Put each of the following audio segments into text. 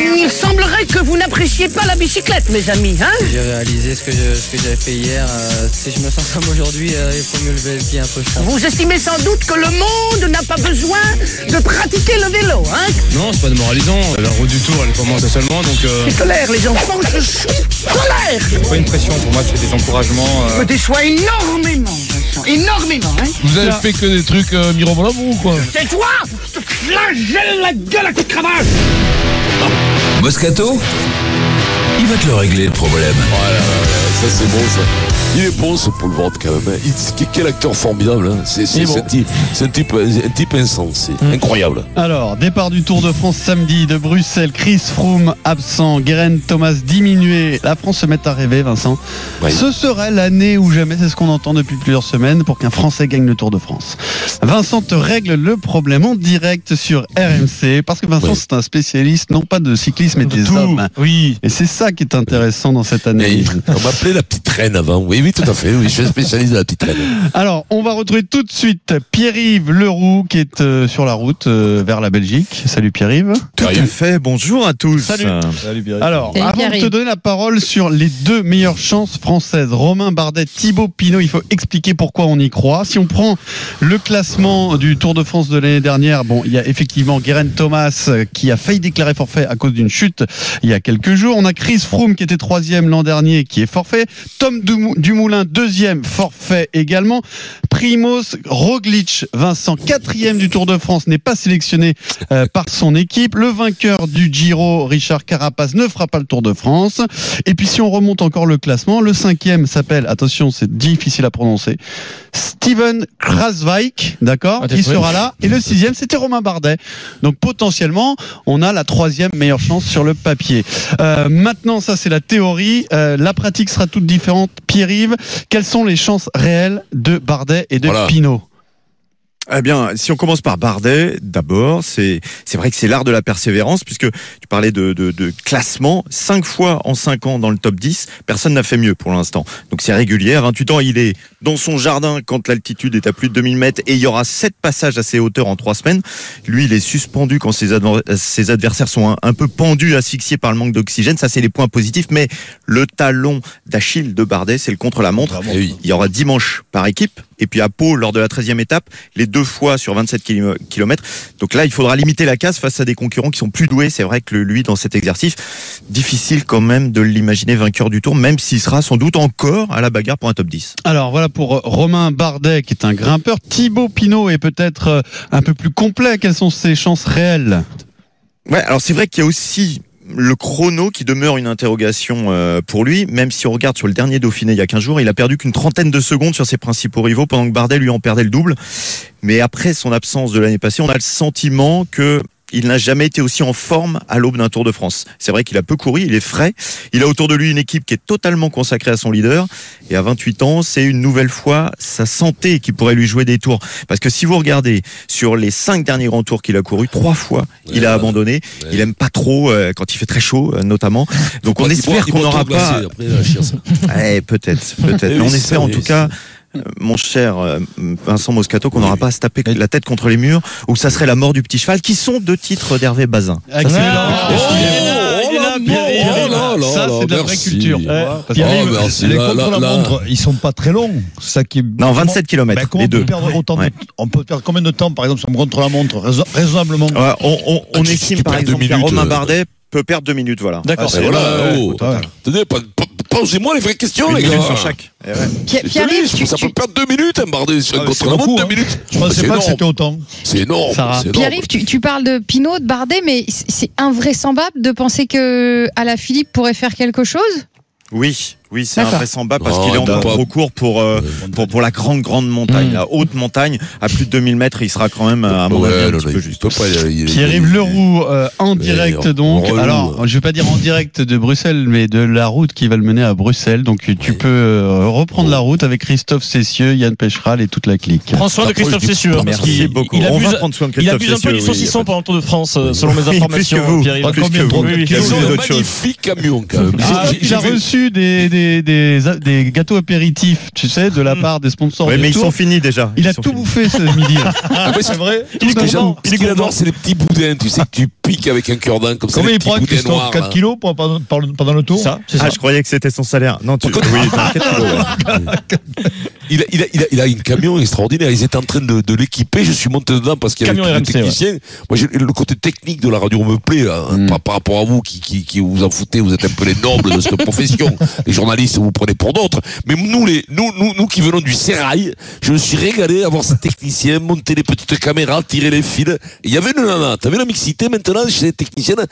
Il semblerait que vous n'appréciez pas la bicyclette, mes amis, hein J'ai réalisé ce que je- ce que j'avais fait hier. euh, si je me sens comme aujourd'hui, euh, il faut mieux lever le pied un peu. Vous estimez sans doute que le monde n'a pas besoin de pratiquer le vélo, hein Non, c'est pas démoralisant. La route du tour, elle commence seulement, donc euh, C'est colère, les enfants, je suis colère pas une pression pour moi, c'est des encouragements. Je me déçois énormément, énormément, hein. Vous avez fait que des trucs euh, mirobolants ou quoi C'est toi Je te flagelle la gueule à coups de cravache. Moscato va te le régler le problème. Voilà, ça c'est bon ça. Il est bon ce Paul Vente quand même. hein. Il- quel acteur formidable. hein. C'est bon. un type, un type, un type insensé. Incroyable. Alors, départ du Tour de France samedi de Bruxelles, Chris Froome absent, Guerin Thomas diminué. La France se met à rêver, Vincent. Oui. Ce serait l'année ou jamais, c'est ce qu'on entend depuis plusieurs semaines, pour qu'un Français gagne le Tour de France. Vincent te règle le problème en direct sur RMC, parce que Vincent, Oui. c'est un spécialiste, non pas de cyclisme, mais des Tout. hommes. Oui. Et c'est ça qui est intéressant dans cette Et année. on m'appelait la petite reine avant. Oui, oui, tout à fait. Oui, je suis spécialiste de la petite reine. Alors, on va retrouver tout de suite Pierre-Yves Leroux qui est euh, sur la route euh, vers la Belgique. Salut Pierre-Yves. Tout à fait, bonjour à tous. Salut. Alors, Salut, avant de te donner la parole sur les deux meilleures chances françaises, Romain Bardet, Thibaut Pinot, il faut expliquer pourquoi on y croit. Si on prend le classement du Tour de France de l'année dernière, bon, il y a effectivement Guerin Thomas euh, qui a failli déclarer forfait à cause d'une chute il y a quelques jours. On a Chris Froome qui était troisième l'an dernier qui est forfait. Tom Dumou- Dumoulin deuxième forfait également. Primoz Roglic, Vincent quatrième du Tour de France n'est pas sélectionné euh, par son équipe. Le vainqueur du Giro, Richard Carapace, ne fera pas le Tour de France. Et puis si on remonte encore le classement, le cinquième s'appelle, attention, c'est difficile à prononcer, Steven Krasweik, d'accord, Ah, qui sera là. Et le sixième, c'était Romain Bardet. Donc potentiellement, on a la troisième meilleure chance sur le papier. Euh, maintenant, ça c'est la théorie. Euh, la pratique sera toute différente. Pierre-Yves, quelles sont les chances réelles de Bardet et de Voilà. Pinot Eh bien, si on commence par Bardet, d'abord, c'est c'est vrai que c'est l'art de la persévérance, puisque tu parlais de, de, de classement. Cinq fois en cinq ans dans le top 10, personne n'a fait mieux pour l'instant. Donc c'est régulier. 28 ans, il est dans son jardin quand l'altitude est à plus de 2000 mètres et il y aura sept passages à ces hauteurs en trois semaines. Lui, il est suspendu quand ses, adver- ses adversaires sont un, un peu pendus, asphyxiés par le manque d'oxygène. Ça, c'est les points positifs. Mais le talon d'Achille de Bardet, c'est le contre-la-montre. Il y aura 10 manches par équipe. Et puis à Pau, lors de la 13e étape, les deux fois sur 27 km. Donc là, il faudra limiter la casse face à des concurrents qui sont plus doués. C'est vrai que lui, dans cet exercice, difficile quand même de l'imaginer vainqueur du tour, même s'il sera sans doute encore à la bagarre pour un top 10. Alors voilà pour euh, Romain Bardet qui est un grimpeur. Thibaut Pinot est peut-être euh, un peu plus complet. Quelles sont ses chances réelles? Ouais, alors c'est vrai qu'il y a aussi le chrono qui demeure une interrogation euh, pour lui, même si on regarde sur le dernier Dauphiné il y a 15 jours, il a perdu qu'une trentaine de secondes sur ses principaux rivaux pendant que Bardet lui en perdait le double. Mais après son absence de l'année passée, on a le sentiment que il n'a jamais été aussi en forme à l'aube d'un Tour de France. C'est vrai qu'il a peu couru, il est frais. Il a autour de lui une équipe qui est totalement consacrée à son leader. Et à 28 ans, c'est une nouvelle fois sa santé qui pourrait lui jouer des tours. Parce que si vous regardez sur les cinq derniers grands tours qu'il a couru, trois fois, il a Ouais, abandonné. Il aime pas trop euh, quand il fait très chaud, euh, notamment. Donc on espère qu'on n'aura pas. Après. Eh, peut-être, peut-être. On espère en tout cas. Euh, Mon cher euh, Vincent Moscato, qu'on n'aura pas à se taper la tête contre les murs, ou ça serait la mort du petit cheval, qui sont deux titres d'Hervé Bazin. Ah, oh, oh Ça, c'est de la vraie culture. Oh, merci. les Là, là, contre-la-montre, ils sont pas très longs. Ça qui est... Non, 27 km, Ben, comment les on peut deux. perdre autant Ouais. de... On peut perdre combien de temps, par exemple, sur contre-la-montre raison- raisonnablement Ouais, on on, on tu- estime par exemple Romain euh, Bardet peut perdre deux minutes, voilà. D'accord, oh. Pas- Posez-moi les vraies questions, les gars. sur chaque. Eh ouais. Pierre- tu, ça tu- peut perdre deux minutes, un bardé sur Ah, un mais c'est contre-la-montre, beaucoup, deux hein. minutes. Je pensais C'est pas que énorme. c'était autant. C'est énorme. Pierre-Yves, tu, tu parles de Pinot, de Bardet, mais c'est invraisemblable de penser que Philippe pourrait faire quelque chose? Oui, oui, c'est D'accord. invraisemblable parce Oh, qu'il est encore trop court pour, euh, pour, pour la grande, grande montagne. Mm. La haute montagne, à plus de 2000 mètres, il sera quand même, à mon Ouais, avis, un petit peu il juste. il- il- Pierre-Yves il- Leroux euh, en Mais direct en- donc. relou. Alors, je vais pas dire en direct de Bruxelles, mais de la route qui va le mener à Bruxelles. Donc, tu peux euh, reprendre la route avec Christophe Cessieux, Yann Pécheral et toute la clique. Prends soin de Christophe Cessieux, hein, parce Merci qu'il beaucoup. il On abuse, va prendre soin de il Christophe abuse un peu du saucisson il pendant le Tour de France, euh, selon mes Oui, plus informations. que vous. Plus que vous. Ils ont un magnifique camion, quand même. J'ai- il reçu des, des des, des, des gâteaux apéritifs, tu sais, de la part des sponsors Oui, mais ils Tour. sont finis déjà. Il Ils a tout finis. bouffé ce midi. Ah, c'est vrai. Il est Ce que c'est les petits boudins. Tu sais que tu piques avec un cure-dent comme ça. Combien il prend, boudins Christophe noirs, 4 là. kilos pendant, le tour Ça. Ah, je croyais que c'était son salaire. Non, tu. Oui, non, 4 kilos, ouais. Il a, il, a, il, a, il a une camion extraordinaire. Ils étaient en train de, de l'équiper. Je suis monté dedans parce qu'il y avait Camion tous les RMC, techniciens. Moi, j'ai- le côté technique de la radio me plaît là, Mm. par, par rapport à vous qui, qui, qui vous en foutez. Vous êtes un peu les nobles de cette profession. Les journalistes, vous vous prenez pour d'autres. Mais nous, les, nous, nous, nous qui venons du sérail, je me suis régalé à voir ces techniciens monter les petites caméras, tirer les fils. Il y avait une nana. T'as vu la mixité maintenant chez les techniciennes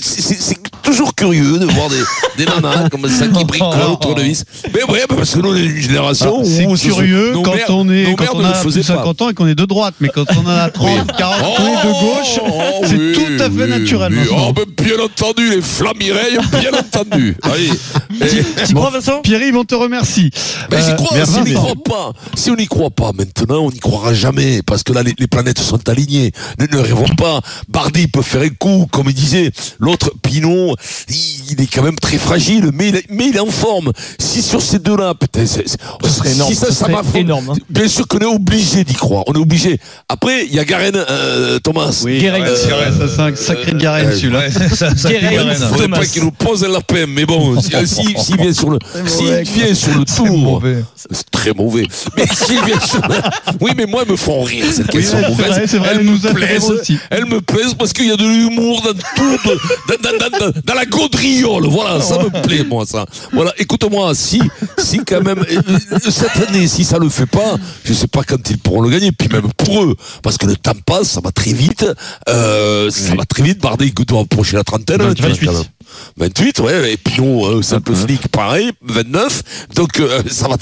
c'est- c'est c'est toujours curieux de voir des, des nanas comme ça qui bricolent au tournevis. Mais ouais, bah, parce que nous, on est une génération Ah, C'est où ce sont- curieux quand mères- on est nos quand mères on ne a le plus faisaient de pas. 50 ans et qu'on est de droite, mais quand on en a 30, 40, qu'on est de gauche, Oh, c'est oui, tout à fait oui, naturel. oui. Oh, bien entendu, les flammireilles, bien entendu. Allez. Tu crois, Vincent? Pierre-Yves, on te remercie. J'y Euh, crois, merci, si on n'y croit pas, si on n'y croit pas maintenant, on n'y croira jamais, parce que là, les, les planètes sont alignées. Ne, ne rêvons pas. Bardi peut faire un coup, comme il disait. L'autre, Pinot, il, il est quand même très fragile, mais il, est- mais il est en forme. Si sur ces deux-là, peut-être, c'est- c'est- Ce serait énorme. si ça, Ce ça serait énorme, hein. Bien sûr qu'on est obligé d'y croire. On est obligé. Après, il y a Garen, euh, Thomas. Guérin. Ouais, c'est vrai, ça, c'est un sacré Garenne, euh, celui-là. Guérin. Guérin. Faudrait Thomas. pas qu'il nous pose un lapin, mais bon, s'il si, s'il vient sur le, s'il vient sur le tour, c'est très mauvais. Mais s'il vient sur le... oui, mais moi, elles me font rire cette Oui, question c'est mauvaise. vrai, c'est vrai, elles elle me plaisent, aussi. elles me plaisent parce qu'il y a de l'humour dans tout, dans, dans, dans, dans, dans la gaudriole. Voilà, ça me plaît, moi, ça. Voilà, écoute-moi, si, si quand même, cette année, si ça le fait pas, je sais pas quand ils pourront le gagner, puis même pour eux, parce que le temps passe, ça va très vite, euh, ça va très vite, Bardet, doit approcher la trentaine, tu vois, 28. Quand même. 28, ouais, et Pinot, euh, simple flic, pareil, 29. Donc, euh, ça va,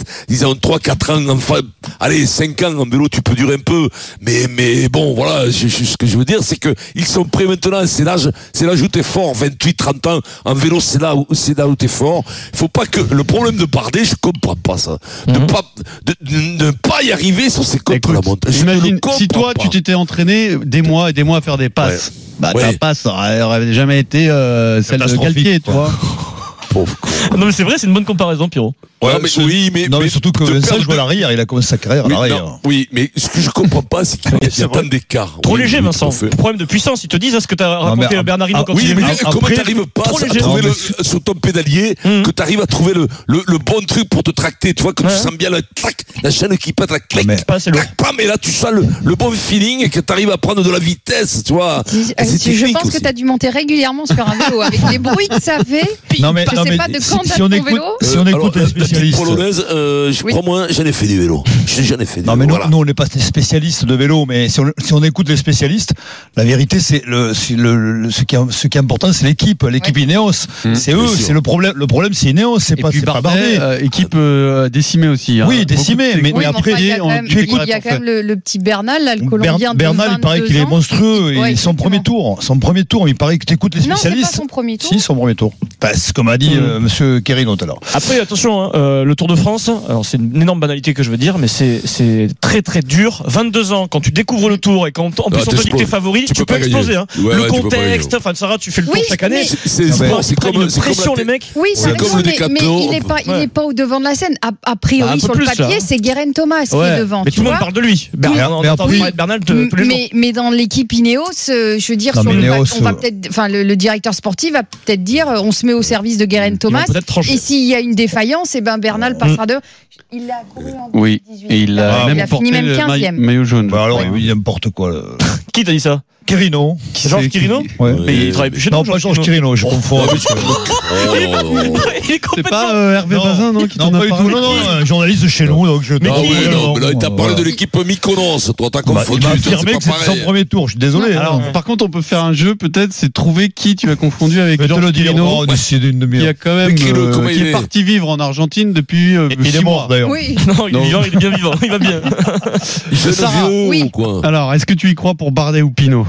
ont 3, 4 ans, enfin, allez, 5 ans en vélo, tu peux durer un peu. Mais, mais bon, voilà, je- je- ce que je veux dire, c'est que ils sont prêts maintenant, c'est l'âge, c'est l'âge où t'es fort, 28, 30 ans, en vélo, c'est là où, c'est là où t'es fort. Il faut pas que, le problème de Bardet, je comprends pas ça. De pas, de, de ne pas y arriver sur ces côtes de la montagne. Je J'imagine, si toi, tu t'étais entraîné des mois et des mois à faire des passes, bah ta passe aurait, aurait jamais été euh, celle de Galtier, vois. Pauvre con. Non, mais c'est vrai, c'est une bonne comparaison, Pierrot. Ouais, mais, ce- oui, mais, Non, mais mais surtout que Vincent joue à de- l'arrière, il a commencé sa carrière à Oui, l'arrière. non, oui, mais ce que je comprends pas, c'est qu'il y a, tant d'écart. Trop Oui, léger, Vincent. à. Problème de puissance. Ils te disent, est-ce que t'as raconté à Bernardino ah, quand Oui, il mais venu comment après- t'arrives pas trop à léger. trouver Non, le, sur ton pédalier, Hum. que t'arrives à trouver le, le, le bon truc pour te tracter, tu vois, que Ouais. tu sens bien clac, la chaîne qui pète, la clac, pas, mais là tu sens le, le bon feeling et que t'arrives à prendre de la vitesse, tu vois. Ah, si- je pense que aussi. tu as dû monter régulièrement sur un vélo avec les bruits que ça fait. Non, mais, Je sais mais pas de si, quand si on écoute, si on Euh, écoute petite spécialistes. polonaise, euh, je Oui. crois moi, j'en ai fait du vélo. J'en ai fait du Non, mais nous, voilà. nous, on n'est pas des spécialistes de vélo, mais si on, si on écoute les spécialistes, la vérité, c'est le, c'est le, le- ce, qui est, ce qui est important, c'est l'équipe, l'équipe Ineos. c'est eux, c'est le problème. Le problème, c'est Ineos, c'est pas, pas Bardet, euh, équipe euh, décimée aussi. hein. Oui, décimée, mais- Oui, mais après, il y a quand même, tu il écris y a pour quand même faire. le, le petit Bernal, là, le Colombien de Bernal, il paraît 22 qu'il est monstrueux. Ouais, et son premier tour, son premier tour, il paraît que tu écoutes les Non, c'est pas spécialistes. son premier tour. Si, son premier tour. Comme a dit Mm. euh, Monsieur Kerino tout à l'heure. Après, attention, hein, euh, le Tour de France, alors c'est une énorme banalité que je veux dire, mais c'est c'est très très dur. 22 ans, quand tu découvres le Tour et quand en plus on te dit que t'es favori, Tu tu, peux peux exploser. Hein. Ouais, le ouais, contexte, enfin Sarah, tu fais le tour Oui, chaque année. C'est Ah comme une pression les mecs. Oui, C'est comme mais, mais il est pas, Ouais. au devant de la scène. A, a priori, peu sur le papier, là. c'est Guerin Thomas qui est devant. Mais tout le monde parle de lui. Bernal de- tous les jours. mais, dans l'équipe Ineos, euh, je veux dire, on va euh, peut-être, enfin, le, directeur sportif va peut-être dire, on se met au service de Guerin Ils vont Thomas. Et s'il y a une défaillance, et ben Bernal passera de. Il a couru en Oui, 2018. et il a Ah, même il a porté fini même le maille- 15e. maillot jaune. Bah alors, Ouais. oui, n'importe quoi. Qui t'a dit ça? Kerino. Georges Quirino Ouais. Mais il travaille plus chez Non, pas Georges Kerino, je confonds. avec, euh, Oh, Il est C'est complètement- pas euh, Hervé Non. Bazin, non, qui Non, t'en pas a du tout. parlé Non, non, un journaliste de chez nous, donc je. Ah non, oui, non, mais là, il t'a parlé de voilà. l'équipe Mykonos. Toi, t'as Bah, Il confondu. m'a toi, c'est affirmé pas que c'était son pareil. premier tour. Je suis désolé. Alors, hein. par contre, on peut faire un jeu, peut-être, c'est trouver qui tu as confondu avec Je te Georges. Quirino, Oh, d'ici d'une qui demi-heure. a quand même, Mais qui le- euh, comment qui il est est parti vivre en Argentine depuis euh, Il est mort mois. d'ailleurs. Oui. Non, il est vivant, il est bien vivant, il va bien. Il fait le Sarah, vélo oui. ou quoi? Alors, est-ce que tu y crois pour Bardet ou Pinot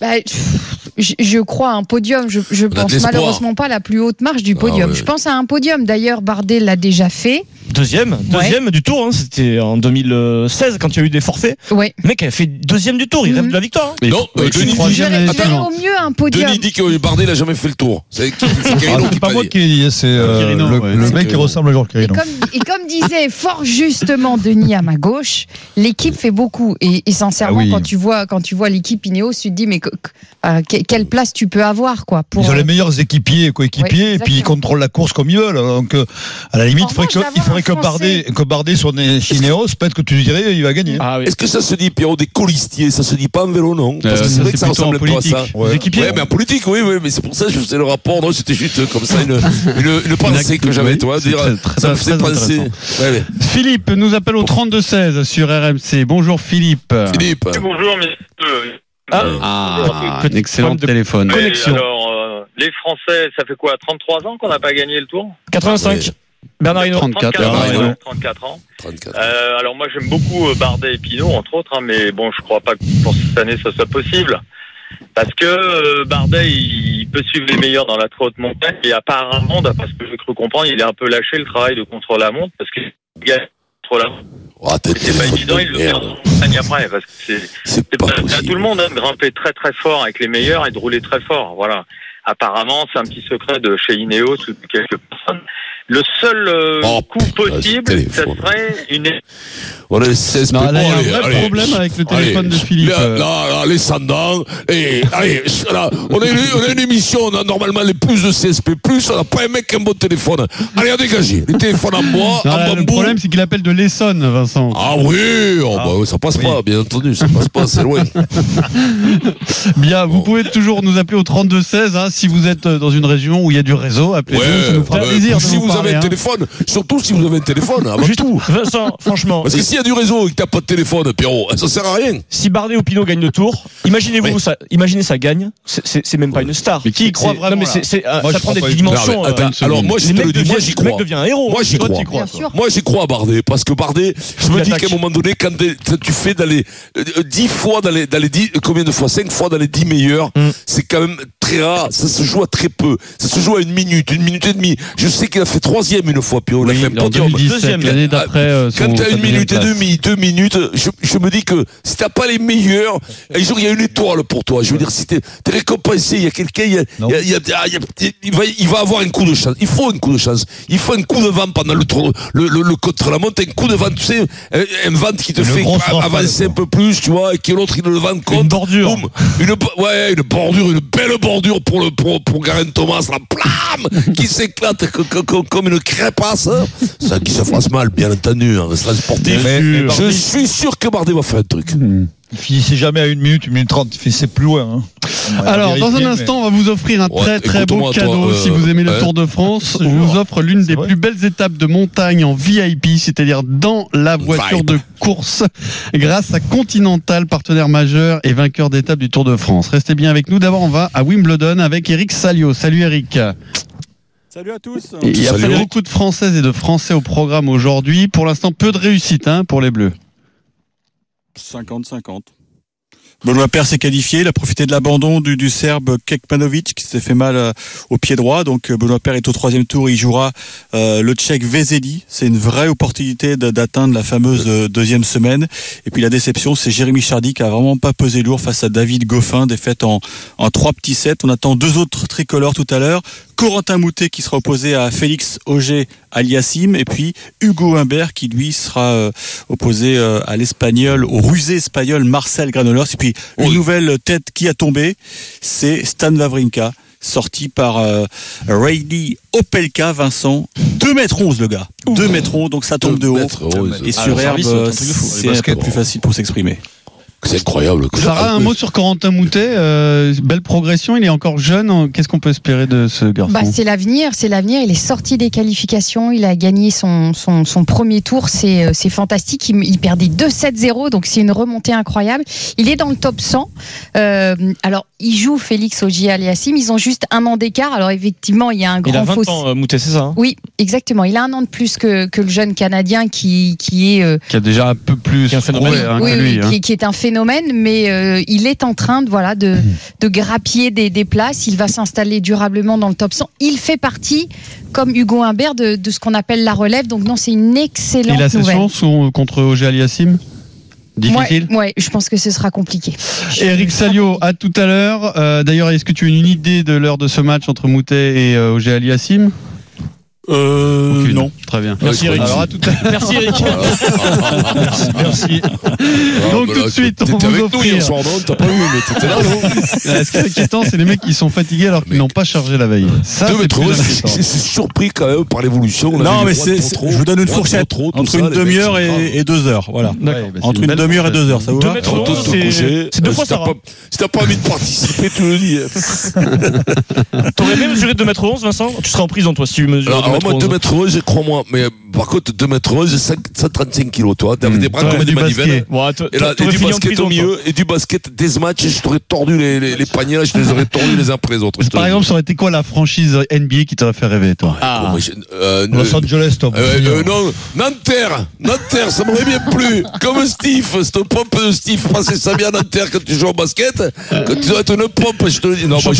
Bah, je, je crois à un podium. Je, pense malheureusement pas à la plus haute marche du Ah podium. ouais. Je pense à un podium. D'ailleurs, Bardet l'a déjà fait. Deuxième, deuxième du tour. hein. C'était en 2016 quand il y a eu des forfaits. Ouais. Le mec a fait deuxième du tour. Il rêve de la victoire. hein. Non, euh, Denis, au mieux un podium. Denis dit que Bardet n'a jamais fait le tour. C'est c'est Ah, pas l'a moi qui dit, c'est euh, le, ouais, le mec qui ressemble à Georges Et Quirino. comme, et comme disait fort justement Denis à ma gauche, l'équipe fait beaucoup. Et, et sincèrement, Ah oui. quand tu vois, quand tu vois l'équipe Ineos, tu te dis, mais euh, que- quelle place tu peux avoir, quoi, pour. Ils ont les meilleurs équipiers et coéquipiers, et puis ils contrôlent la course comme ils veulent. Donc, euh, à la limite, En il faudrait que, il d'avoir faudrait un que Bardet, que Bardet sur des Chinéos, peut-être que tu dirais, il va gagner. Ah oui. Est-ce que ça se dit, Pierrot, des colistiers Ça se dit pas en vélo, non? Parce Euh, que ça, c'est vrai que ça ressemble peu à politique. ça. Ouais. Équipiers. Ouais, mais en politique, oui, oui, mais c'est pour ça que je faisais le rapport. Non, c'était juste comme ça une, une, une pensée que j'avais, c'est dire, très- très- ça me très fait penser. Philippe nous appelle au 32-16 sur RMC. Bonjour Philippe. Philippe. Bonjour, messieurs. Ah, Petit un excellent de téléphone. Mais Connexion. alors, euh, les Français, ça fait quoi 33 ans qu'on n'a pas gagné le tour 85. Bernard Hinault. 34, 34 ans. Bernard Hinault. ouais, 34 ans. 34. Euh, alors moi j'aime beaucoup euh, Bardet et Pinot entre autres, hein, mais bon je crois pas que pour cette année ça soit possible. Parce que euh, Bardet il, il peut suivre les meilleurs dans la très haute montagne et apparemment, d'après ce que j'ai cru comprendre, il a un peu lâché le travail de contre la montre parce qu'il gagne Oh, C'est pas évident, de il le fait en merde. montagne après parce que c'est pas pas à tout le monde hein, de grimper très très fort avec les meilleurs et de rouler très fort. Voilà. Apparemment, c'est un petit secret de chez Ineos ou de quelques personnes. Le seul euh, Oh, coup possible, ce serait une On a les 16 Non, mais là, il y a un vrai allez. problème avec le téléphone de Philippe. Là, Euh, là, là, les sandans. Et allez, là, on a, une, on a une émission, on a normalement les plus de CSP, on n'a pas un mec qui a un bon téléphone. Allez, à dégager. Les téléphones en bois, non, en là, le problème, c'est qu'il appelle de l'Essonne, Vincent. Ah oui, oh, bah, ça passe pas, bien entendu, ça passe pas, c'est loin. Bien, vous pouvez toujours nous appeler au 32-16 hein, si vous êtes dans une région où il y a du réseau. Appelez-nous, ça nous fera ah plaisir. de si vous vous parler, avez un hein. téléphone, surtout si vous avez un téléphone, avant Juste, tout. Vincent, franchement, Parce que s'il y a du réseau et que t'as pas de téléphone, Pierrot, ça sert à rien. si Bardet ou Pinot gagnent le tour, imaginez-vous, Oui. ça, imaginez ça gagne, c'est- même pas une star. Mais qui y croit vraiment, non, mais là c'est- c'est, euh, Moi, ça prend des dimensions. Euh, alors moi, je te le dis, moi, j'y Le mec crois. devient un héros. Moi, j'y crois. Moi, j'y crois à Bardet, parce que Bardet, je me dis qu'à un moment donné, quand tu fais dans les euh, 10 fois dans les, dans les 10, combien de fois? 5 fois dans les 10 meilleurs, Mm. c'est quand même très rare. Ça se joue à très peu. Ça se joue à une minute, une minute et demie. Je sais qu'il a fait troisième une fois, puis on a Oui, fait un en podium. 2017, Deuxième. l'année d'après. euh, Quand t'as une minute et demie, deux minutes, je, je me dis que si t'as pas les meilleurs, un jour il y a une étoile pour toi. Je veux dire, si t'es t'es récompensé, il y a quelqu'un, il va, avoir un coup de chance. Il faut un coup de chance. Il faut un coup de vent pendant le, le, le, le contre la montre, un coup de vent, tu sais, un, un vent qui te fait avancer un peu plus, tu vois, et que l'autre il le vent contre. Une bordure. Boum. Une, ouais, une bordure, une belle bordure pour le pour, pour Garen Thomas, la plam qui s'éclate co- co- co- comme une crêpasse. hein. Ça qui se fasse mal, bien entendu, hein, sportif. Mais- mais Je suis sûr que Bardet va faire un truc. Il finissait jamais à une minute, une minute trente. Il finissait plus loin. hein. Alors, dans un instant, on va vous offrir un Ouais, très très beau toi, cadeau euh, si vous aimez le ouais. Tour de France. Je On vous offre l'une des vrai plus belles étapes de montagne en VIP, c'est-à-dire dans la voiture Vibe. de course, grâce à Continental, partenaire majeur et vainqueur d'étape du Tour de France. Restez bien avec nous. D'abord, on va à Wimbledon avec Eric Salio. Salut Eric. Salut à tous. Et Il y a beaucoup de Françaises et de Français au programme aujourd'hui. Pour l'instant, peu de réussite hein, pour les Bleus. 50-50. Benoît Paire s'est qualifié, il a profité de l'abandon du, Serbe Kekmanovic qui s'est fait mal euh, au pied droit. Donc euh, Benoît Paire est au troisième tour, il jouera euh, le Tchèque Vezeli. C'est une vraie opportunité d'atteindre la fameuse deuxième semaine. Et puis la déception, c'est Jérémy Chardy qui a vraiment pas pesé lourd face à David Goffin, défaite en, en trois petits sets. On attend deux autres tricolores tout à l'heure. Corentin Moutet qui sera opposé à Félix Auger aliassim et puis Hugo Humbert qui lui sera euh, opposé euh, à l'espagnol, au rusé espagnol Marcel Granollers. Et puis une nouvelle tête qui a tombé, c'est Stan Wawrinka sorti par euh, Rayleigh Opelka, Vincent. 2 mètres 11 le gars. 2 mètres 11, donc ça tombe de haut. Et Ah, sur le herbe, c'est plus facile pour s'exprimer. C'est incroyable. quoi. Sarah, un mot sur Corentin Moutet. euh, belle progression, il est encore jeune. Qu'est-ce qu'on peut espérer de ce garçon Bah, c'est l'avenir, c'est l'avenir. Il est sorti des qualifications, il a gagné son, son, son premier tour, c'est euh, c'est fantastique. Il, il perdait 2-7-0, donc c'est une remontée incroyable. Il est dans le top 100. Euh, alors, il joue Félix Ogier Aliassim, ils ont juste un an d'écart. Alors, effectivement, il y a un Il a grand 20 fossé. ans, euh, Moutet, c'est ça hein? Oui, exactement. Il a un an de plus que, que le jeune Canadien qui, qui est euh, Qui a déjà un peu plus Qui est un phénomène. prouvé, hein, oui, que oui, lui. hein. qui, qui est un phénomène phénomène, mais euh, il est en train de voilà de, de grappiller des, des places. Il va s'installer durablement dans le top 100. Il fait partie, comme Hugo Humbert, de, de ce qu'on appelle la relève. Donc non, c'est une excellente Il a ses nouvelle. chances ou- contre Auger Aliassim? Difficile? Ouais, ouais, je pense que ce sera compliqué. Eric Salio, à tout à l'heure. Euh, D'ailleurs, est-ce que tu as une idée de l'heure de ce match entre Moutet et euh, Auger Aliassim? Euh, Aucune. non. Très bien. Merci, Eric. Alors à tout à l'heure. Merci Eric. Merci. Donc bah tout de suite, on vous avec nous hier offrir. soir, non T'as pas vu, mais t'étais là, non Euh, Ce qui est inquiétant, c'est les mecs qui sont fatigués alors qu'ils n'ont pas chargé la veille. Ça, c'est plus inquiétant. surpris quand même par l'évolution. Non, mais c'est, je vous donne une fourchette entre une demi-heure et, deux heures. Voilà. Bah, Entre une demi-heure et deux heures, ça vous Deux va c'est- deux fois ça. pas- Si t'as pas envie de participer, tu le dis. T'aurais même mesuré 2m11, Vincent? Tu seras en prison, toi, si tu mesures moi, 2 2m11. mètres 11, crois-moi. Mais par contre, 2 mètres 11, 5 135 kilos, toi. T'avais des bras Ouais, comme des manivelles. Et, là, et du basket au milieu, et du basket des matchs, je t'aurais tordu les, les, les paniers, là, je te les aurais tordus les uns après les autres. Par le exemple, ça aurait été quoi la franchise NBA qui t'aurait fait rêver, toi? Ah. Je- euh, Los euh, Angeles, Tom. euh, euh, non, Nanterre, Nanterre, ça m'aurait bien plu. Comme Steve, cette pompe de Steve, passer ça bien à Nanterre quand tu joues au basket. Quand tu dois être une pompe, je te le dis. Non, moi,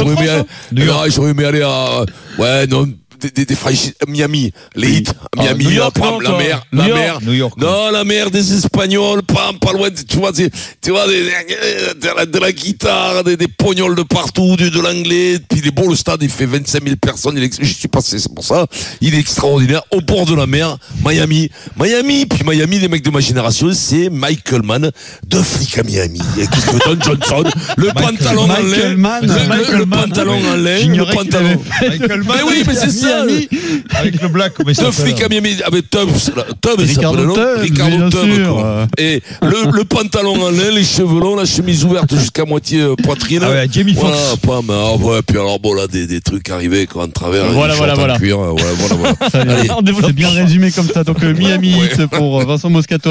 non, j'aurais aimé aller à, ouais, non, des, des, des franchises- Miami, les hits, à Miami, New York, là, non, pam, la mer, la York. mer. New York. Non, la mer des Espagnols, pam, pas loin, de- tu vois, tu vois, des- de, la, de la guitare, des, des pognols de partout, du, de l'anglais. Puis il est beau, le stade, il fait 25 000 personnes. Il est, je suis passé, c'est pour ça. Il est extraordinaire. Au bord de la mer, Miami. Miami, puis Miami, les mecs de ma génération, c'est Michael Mann, deux flics à Miami. Et Qu'est-ce que Don Johnson, le pantalon en Mann. Le, pantalon en lait. Le pantalon. avait Michael Mann. Mais oui, mais c'est ça. Miami. Avec le black, Deux flics à Miami avec il non Ricardo sûr. quoi. Et le, le pantalon en lin, les cheveux longs, la chemise ouverte jusqu'à moitié euh, poitrine. Ah ouais, Jamie voilà, pas mal. Ah ouais, puis alors bon là des, des trucs arrivés quoi en travers. Voilà, des voilà, voilà. cuir, voilà, voilà, voilà. Développe C'est bien résumé comme ça. Donc euh, Miami Heat pour euh, Vincent Moscato.